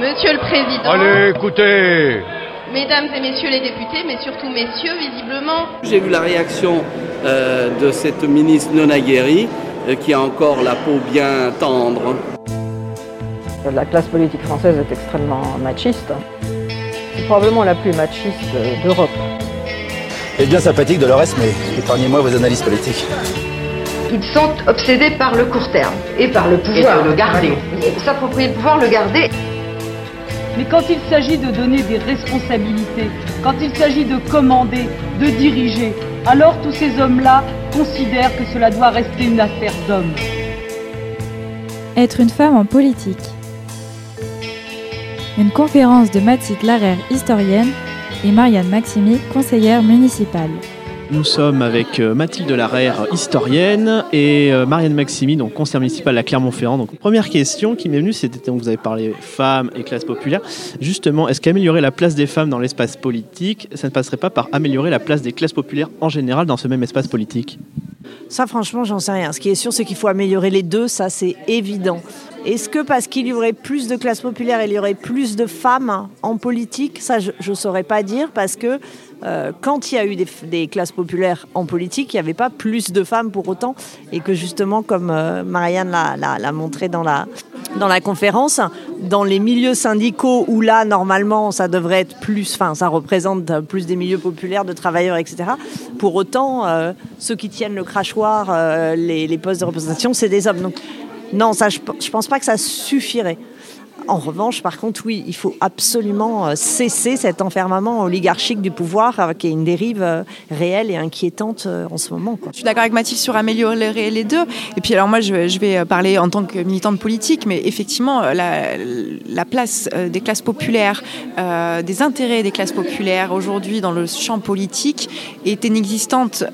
Monsieur le Président. Allez, écoutez Mesdames et messieurs les députés, mais surtout messieurs, visiblement. J'ai vu la réaction euh, de cette ministre non aguerrie euh, qui a encore la peau bien tendre. La classe politique française est extrêmement machiste. C'est probablement la plus machiste d'Europe. C'est bien sympathique de Dolores, mais épargnez-moi vos analyses politiques. Ils sont obsédés par le court terme et par le pouvoir. Et de le garder. S'approprier le pouvoir, le garder. Mais quand il s'agit de donner des responsabilités, quand il s'agit de commander, de diriger, alors tous ces hommes-là considèrent que cela doit rester une affaire d'hommes. Être une femme en politique. Une conférence de Mathilde Larère, historienne, et Marianne Maximi, conseillère municipale. Nous sommes avec euh, Mathilde Larère, historienne, et euh, Marianne Maximi, donc conseillère municipale à Clermont-Ferrand. Donc, première question qui m'est venue, c'était donc vous avez parlé femmes et classe populaire. Justement, est-ce qu'améliorer la place des femmes dans l'espace politique, ça ne passerait pas par améliorer la place des classes populaires en général dans ce même espace politique? Ça, franchement, j'en sais rien. Ce qui est sûr, c'est qu'il faut améliorer les deux, ça, c'est évident. Est-ce que parce qu'il y aurait plus de classes populaires, il y aurait plus de femmes en politique? Ça, je ne saurais pas dire parce que euh, quand il y a eu des, classes populaires en politique, il n'y avait pas plus de femmes pour autant. Et que justement, comme euh, Marianne l'a montré dans la, conférence, dans les milieux syndicaux où là, normalement, ça devrait être plus, enfin, ça représente plus des milieux populaires de travailleurs, etc. Pour autant, euh, ceux qui tiennent le crachoir, les, postes de représentation, c'est des hommes. Donc, non, ça, je ne pense pas que ça suffirait. En revanche, par contre, oui, il faut absolument euh, cesser cet enfermement oligarchique du pouvoir euh, qui est une dérive euh, réelle et inquiétante en ce moment. Je suis d'accord avec Mathilde sur améliorer les deux. Et puis alors moi, je, vais parler en tant que militante politique, mais effectivement, la, place des classes populaires, des intérêts des classes populaires aujourd'hui dans le champ politique est inexistante.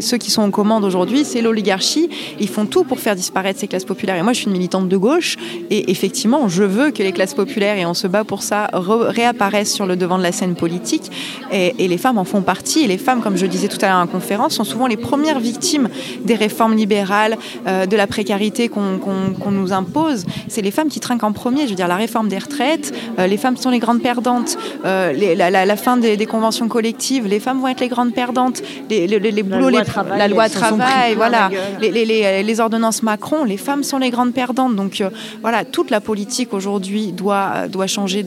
ceux qui sont en commande aujourd'hui, c'est l'oligarchie. Ils font tout pour faire disparaître ces classes populaires. Et moi, je suis une militante de gauche, et effectivement, je veux que les classes populaires, et on se bat pour ça, réapparaissent sur le devant de la scène politique. Et, les femmes en font partie. Et les femmes, comme je disais tout à l'heure en conférence, sont souvent les premières victimes des réformes libérales, euh, de la précarité qu'on nous impose. C'est les femmes qui trinquent en premier. Je veux dire, la réforme des retraites, euh, les femmes sont les grandes perdantes. Euh, la, fin des, conventions collectives, les femmes vont être les grandes perdantes. Les, les, les boulots, la loi travail, la loi travail voilà. Les, ordonnances Macron, les femmes sont les grandes perdantes. Donc voilà, toute la politique aujourd'hui doit, doit changer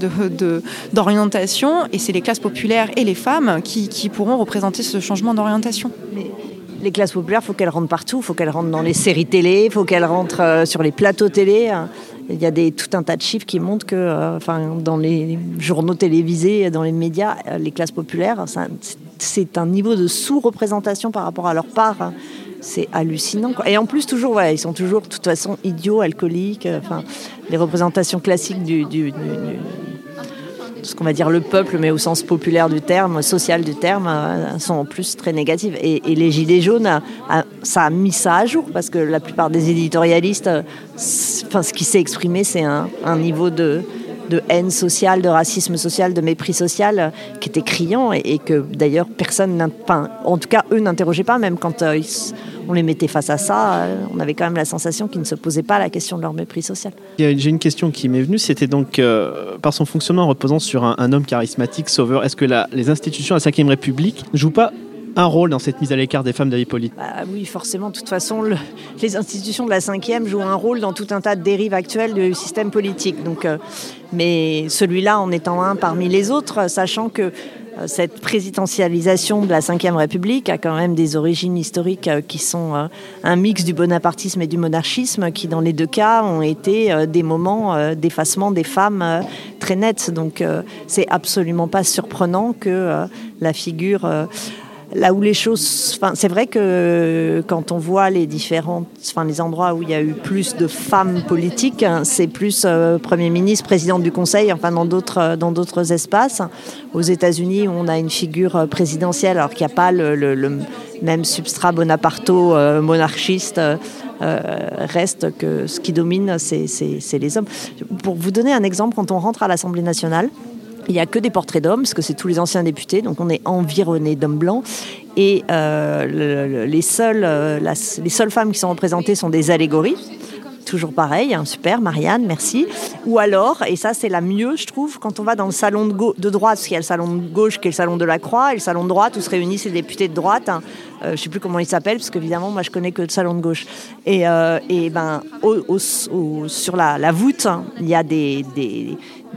d'orientation de, et c'est les classes populaires et les femmes qui, qui pourront représenter ce changement d'orientation. Les classes populaires, il faut qu'elles rentrent partout, il faut qu'elles rentrent dans les séries télé, il faut qu'elles rentrent euh, sur les plateaux télé. Il y a des, tout un tas de chiffres qui montrent que euh, enfin, dans les journaux télévisés, dans les médias, euh, les classes populaires, c'est un niveau de sous-représentation par rapport à leur part c'est hallucinant. Et en plus, toujours, ils sont toujours de toute façon idiots, alcooliques. Euh, enfin, les représentations classiques du, ce qu'on va dire le peuple, mais au sens populaire du terme, social du terme, euh, sont en plus très négatives. Et, les Gilets jaunes, ça a mis ça à jour, parce que la plupart des éditorialistes, euh, enfin, ce qui s'est exprimé, c'est un, niveau de, de haine sociale, de racisme social, de mépris social qui était criant et, que d'ailleurs personne, enfin, en tout cas eux n'interrogeaient pas, même quand ils on les mettait face à ça, euh, on avait quand même la sensation qu'ils ne se posaient pas la question de leur mépris social. J'ai une question qui m'est venue, c'était donc euh, par son fonctionnement reposant sur un, homme charismatique, sauveur, est-ce que les institutions de la Ve République jouent pas un rôle dans cette mise à l'écart des femmes d'Avipolite bah, Oui, forcément. De toute façon, les institutions de la cinquième jouent un rôle dans tout un tas de dérives actuelles du système politique. Donc, euh, mais celui-là en étant un parmi les autres, sachant que euh, cette présidentialisation de la Ve République a quand même des origines historiques euh, qui sont un mix du bonapartisme et du monarchisme, qui dans les deux cas ont été des moments d'effacement des femmes très nets. Donc c'est absolument pas surprenant que la figure là où les choses. C'est vrai que quand on voit les différentes, enfin, les endroits où il y a eu plus de femmes politiques, hein, c'est plus euh, Premier ministre, présidente du Conseil, enfin, dans d'autres, dans d'autres espaces. Aux États-Unis, on a une figure euh, présidentielle, alors qu'il n'y a pas le, même substrat bonaparto-monarchiste. Euh, reste que ce qui domine, c'est les hommes. Pour vous donner un exemple, quand on rentre à l'Assemblée nationale, il n'y a que des portraits d'hommes, parce que c'est tous les anciens députés, donc on est environné d'hommes blancs. Et euh, les, seules, euh, les seules femmes qui sont représentées sont des allégories toujours pareil, hein, super, Marianne, merci. Ou alors, et ça c'est la mieux, je trouve, quand on va dans le salon de, de droite, parce qu'il y a le salon de gauche qui est le salon de la Croix, et le salon de droite où se réunissent les députés de droite. Hein. Euh, je ne sais plus comment il s'appelle, parce qu'évidemment, moi je connais que le salon de gauche. Et, et ben, sur la, voûte, hein, il y a des,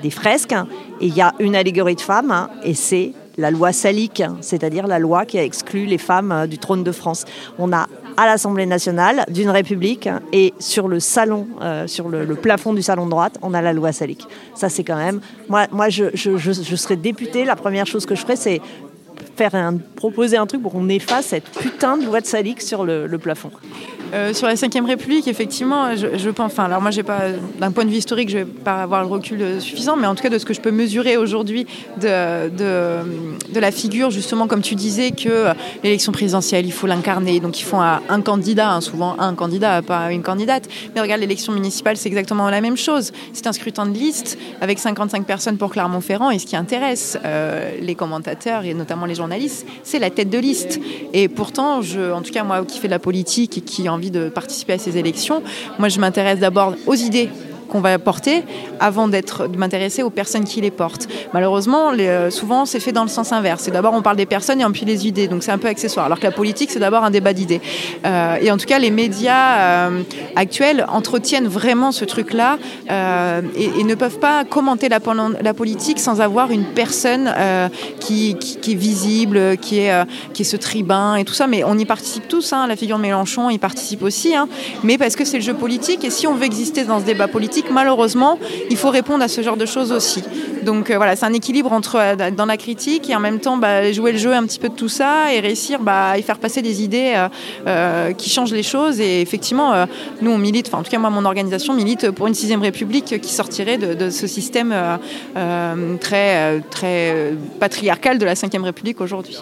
des fresques, et il y a une allégorie de femmes, et c'est la loi salique, c'est-à-dire la loi qui a exclu les femmes euh, du trône de France. On a à l'Assemblée nationale d'une république et sur le salon, euh, sur le, plafond du salon de droite, on a la loi salique. Ça, c'est quand même. Moi, moi je, je, serais députée, la première chose que je ferais, c'est faire proposer un truc pour qu'on efface cette putain de loi de salique sur le plafond. Euh, sur la Ve République, effectivement, je, pense. Enfin, alors moi, j'ai pas, d'un point de vue historique, je vais pas avoir le recul euh, suffisant, mais en tout cas, de ce que je peux mesurer aujourd'hui de, la figure, justement, comme tu disais, que euh, l'élection présidentielle, il faut l'incarner. Donc, ils font un, candidat, hein, souvent un candidat, pas une candidate. Mais regarde, l'élection municipale, c'est exactement la même chose. C'est un scrutin de liste avec 55 personnes pour Clermont-Ferrand. Et ce qui intéresse les commentateurs et notamment les journalistes, c'est la tête de liste. Et pourtant, en tout cas, moi qui fais de la politique et qui en de participer à ces élections. Moi, je m'intéresse d'abord aux idées qu'on va porter avant d'être de m'intéresser aux personnes qui les portent. Malheureusement, euh, souvent c'est fait dans le sens inverse. C'est d'abord on parle des personnes et puis les idées, donc c'est un peu accessoire. Alors que la politique c'est d'abord un débat d'idées. Euh, et en tout cas, les médias euh, actuels entretiennent vraiment ce truc-là et, ne peuvent pas commenter la, politique sans avoir une personne qui, est visible, qui est, qui est ce tribun et tout ça. Mais on y participe tous. Hein. La figure de Mélenchon y participe aussi, hein. mais parce que c'est le jeu politique. Et si on veut exister dans ce débat politique malheureusement, il faut répondre à ce genre de choses aussi. Donc euh, voilà, c'est un équilibre entre euh, dans la critique et en même temps bah, jouer le jeu un petit peu de tout ça et réussir bah, et faire passer des idées euh, qui changent les choses. Et effectivement, nous on milite, enfin en tout cas moi mon organisation milite pour une sixième république qui sortirait de, ce système très très patriarcal de la cinquième république aujourd'hui.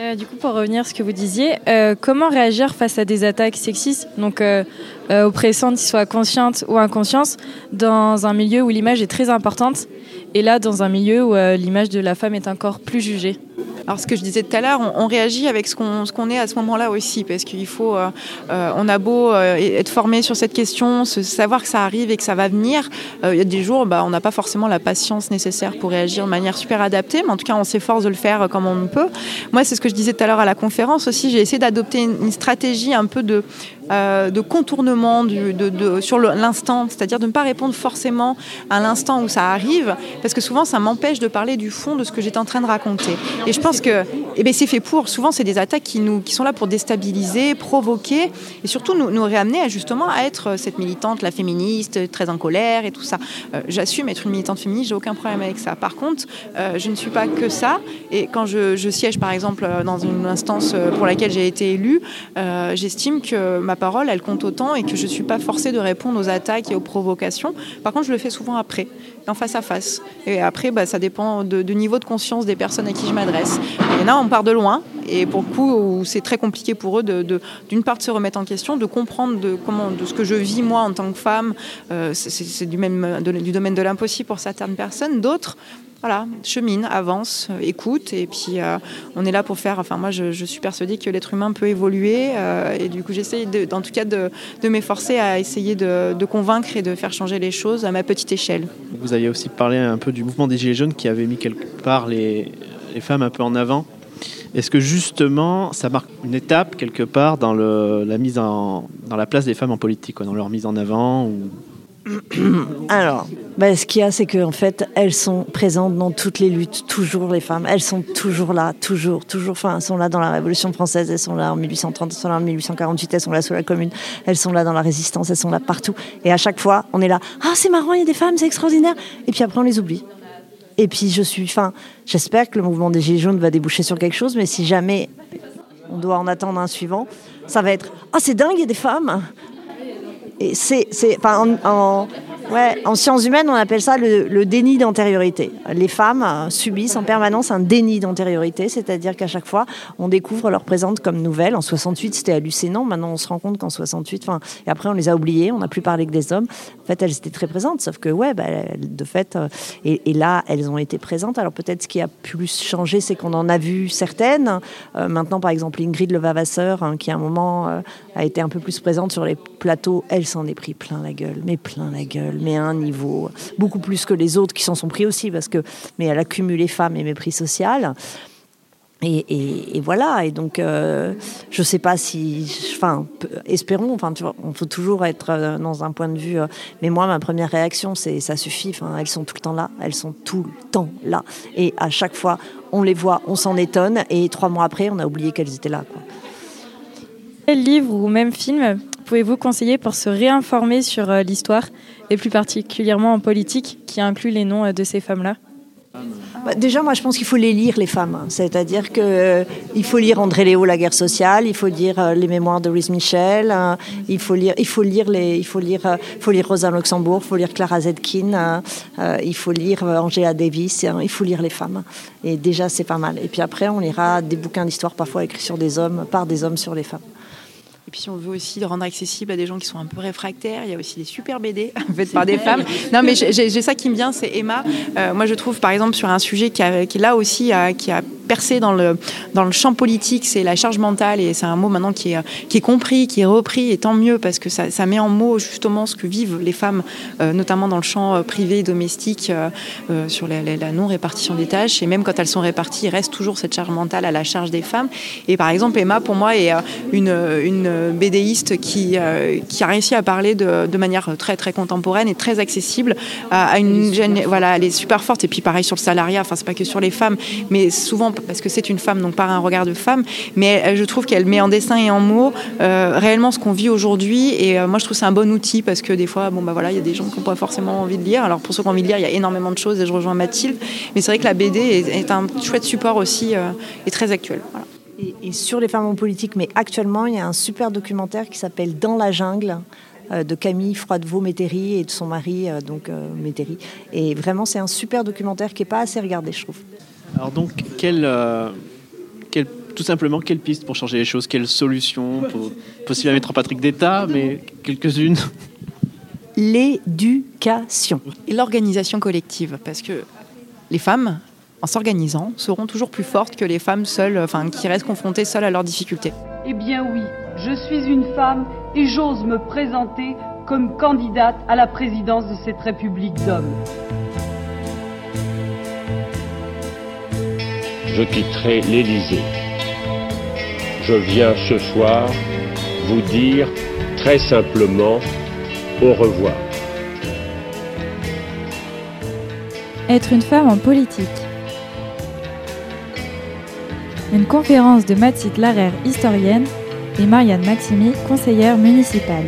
Euh, du coup, pour revenir à ce que vous disiez, euh, comment réagir face à des attaques sexistes, donc euh, oppressantes, qu'ils soient conscientes ou inconscientes, dans un milieu où l'image est très importante, et là, dans un milieu où l'image de la femme est encore plus jugée? Alors ce que je disais tout à l'heure, on, réagit avec ce qu'on est à ce moment-là aussi, parce qu'il faut, euh, euh, on a beau euh, être formé sur cette question, savoir que ça arrive et que ça va venir. Il y a des jours, bah, on n'a pas forcément la patience nécessaire pour réagir de manière super adaptée, mais en tout cas, on s'efforce de le faire comme on peut. Moi, c'est ce que je disais tout à l'heure à la conférence aussi. J'ai essayé d'adopter une stratégie un peu de euh, de contournement sur l'instant, c'est-à-dire de ne pas répondre forcément à l'instant où ça arrive, parce que souvent ça m'empêche de parler du fond de ce que j'étais en train de raconter. Et je pense que eh ben, c'est fait pour. Souvent, c'est des attaques qui, sont là pour déstabiliser, provoquer, et surtout nous, nous réamener à, justement à être cette militante, la féministe, très en colère et tout ça. Euh, j'assume être une militante féministe, j'ai aucun problème avec ça. Par contre, euh, je ne suis pas que ça, et quand je, siège par exemple dans une instance pour laquelle j'ai été élue, j'estime que ma parole, elle compte autant et que je ne suis pas forcée de répondre aux attaques et aux provocations. Par contre, je le fais souvent après, en face à face. Et après, bah, ça dépend du niveau de conscience des personnes à qui je m'adresse. Il y en a, on part de loin, et pour le coup, c'est très compliqué pour eux de, d'une part de se remettre en question, de comprendre de, comment, de ce que je vis moi en tant que femme. Euh, c'est, du, même, du domaine de l'impossible pour certaines personnes. D'autres, voilà, chemine, avance, euh, écoute, et puis euh, on est là pour faire. Enfin, moi, je, suis persuadée que l'être humain peut évoluer, euh, et du coup, j'essaye, en tout cas, de, m'efforcer à essayer de, convaincre et de faire changer les choses à ma petite échelle. Vous aviez aussi parlé un peu du mouvement des Gilets jaunes qui avait mis quelque part les, femmes un peu en avant. Est-ce que justement, ça marque une étape quelque part dans le, la mise en, dans la place des femmes en politique, dans leur mise en avant ou? Alors, bah, ce qu'il y a, c'est qu'en fait, elles sont présentes dans toutes les luttes, toujours les femmes. Elles sont toujours là, toujours, toujours. Enfin, elles sont là dans la Révolution française, elles sont là en 1830, elles sont là en 1848, elles sont là sous la Commune, elles sont là dans la Résistance, elles sont là partout. Et à chaque fois, on est là. Ah, c'est marrant, il y a des femmes, c'est extraordinaire. Et puis après, on les oublie. Et puis je suis, enfin, j'espère que le mouvement des Gilets jaunes va déboucher sur quelque chose, mais si jamais on doit en attendre un suivant, ça va être ah c'est dingue, il y a des femmes. Et c'est, enfin, en, Ouais, en sciences humaines, on appelle ça le, déni d'antériorité. Les femmes euh, subissent en permanence un déni d'antériorité, c'est-à-dire qu'à chaque fois, on découvre leur présence comme nouvelle. En 68, c'était hallucinant. Maintenant, on se rend compte qu'en 68, enfin, et après, on les a oubliées. On n'a plus parlé que des hommes. En fait, elles étaient très présentes, sauf que, ouais, bah, de fait, euh, et, là, elles ont été présentes. Alors peut-être ce qui a plus changé, c'est qu'on en a vu certaines. Euh, maintenant, par exemple, Ingrid Levavasseur, hein, qui à un moment a été un peu plus présente sur les plateaux, elle s'en est pris plein la gueule, mais plein la gueule mais un niveau beaucoup plus que les autres qui s'en sont pris aussi, parce que, mais elle a cumulé femmes et mépris social. Et, et, voilà, et donc euh, je sais pas si, enfin, espérons, enfin, tu vois, on faut toujours être euh, dans un point de vue. Euh, mais moi, ma première réaction, c'est ça suffit. Enfin, elles sont tout le temps là, elles sont tout le temps là, et à chaque fois, on les voit, on s'en étonne, et trois mois après, on a oublié qu'elles étaient là. Quel livre ou même film pouvez-vous conseiller pour se réinformer sur l'histoire et plus particulièrement en politique, qui inclut les noms euh, de ces femmes-là? Bah, Déjà, moi, je pense qu'il faut les lire, les femmes. C'est-à-dire qu'il euh, faut lire André Léo, La guerre sociale, il faut lire euh, les mémoires de Louise Michel, il faut lire, Rosa Luxembourg, il faut lire Clara Zetkin, il faut lire Angela Davis, hein, il faut lire les femmes. Et déjà, c'est pas mal. Et puis après, on lira des bouquins d'histoire parfois écrits sur des hommes, par des hommes sur les femmes. Et puis, si on veut aussi rendre accessible à des gens qui sont un peu réfractaires, il y a aussi des super BD faites par des femmes. Non, mais j'ai ça qui me vient, c'est Emma. Euh, moi, je trouve, par exemple, sur un sujet qui, a, qui là aussi, a, qui a percé dans le, dans le champ politique, c'est la charge mentale. Et c'est un mot maintenant qui est, qui est compris, qui est repris. Et tant mieux, parce que ça, ça met en mots justement ce que vivent les femmes, euh, notamment dans le champ euh, privé, domestique, sur la, la non-répartition des tâches. Et même quand elles sont réparties, il reste toujours cette charge mentale à la charge des femmes. Et par exemple, Emma, pour moi, est une, une bédéiste qui, euh, qui a réussi à parler de, de, manière très très contemporaine et très accessible à, une jeune. Voilà, elle est super forte. Et puis pareil sur le salariat, enfin c'est pas que sur les femmes, mais souvent parce que c'est une femme, donc par un regard de femme. Mais je trouve qu'elle met en dessin et en mots euh, réellement ce qu'on vit aujourd'hui. Et euh, moi je trouve c'est un bon outil parce que des fois, bon bah voilà, il y a des gens qui n'ont pas forcément envie de lire. Alors pour ceux qui ont envie de lire, il y a énormément de choses et je rejoins Mathilde. Mais c'est vrai que la BD est, un chouette support aussi et très actuel. Et, sur les femmes en politique, mais actuellement, il y a un super documentaire qui s'appelle Dans la jungle euh, de Camille Froidevaux-Métairie et de son mari, euh, donc euh, Métairie. Et vraiment, c'est un super documentaire qui n'est pas assez regardé, je trouve. Alors donc, quelle, quelle, tout simplement, quelle piste pour changer les choses? Quelle solution Possible à mettre en Patrick d'État, mais quelques-unes? L'éducation. Et l'organisation collective, parce que les femmes, en s'organisant, seront toujours plus fortes que les femmes seules, enfin, qui restent confrontées seules à leurs difficultés. Eh bien oui, je suis une femme et j'ose me présenter comme candidate à la présidence de cette République d'hommes. Je quitterai l'Élysée. Je viens ce soir vous dire très simplement au revoir. Être une femme en politique. Une conférence de Mathilde Larère, historienne, et Marianne Maximi, conseillère municipale.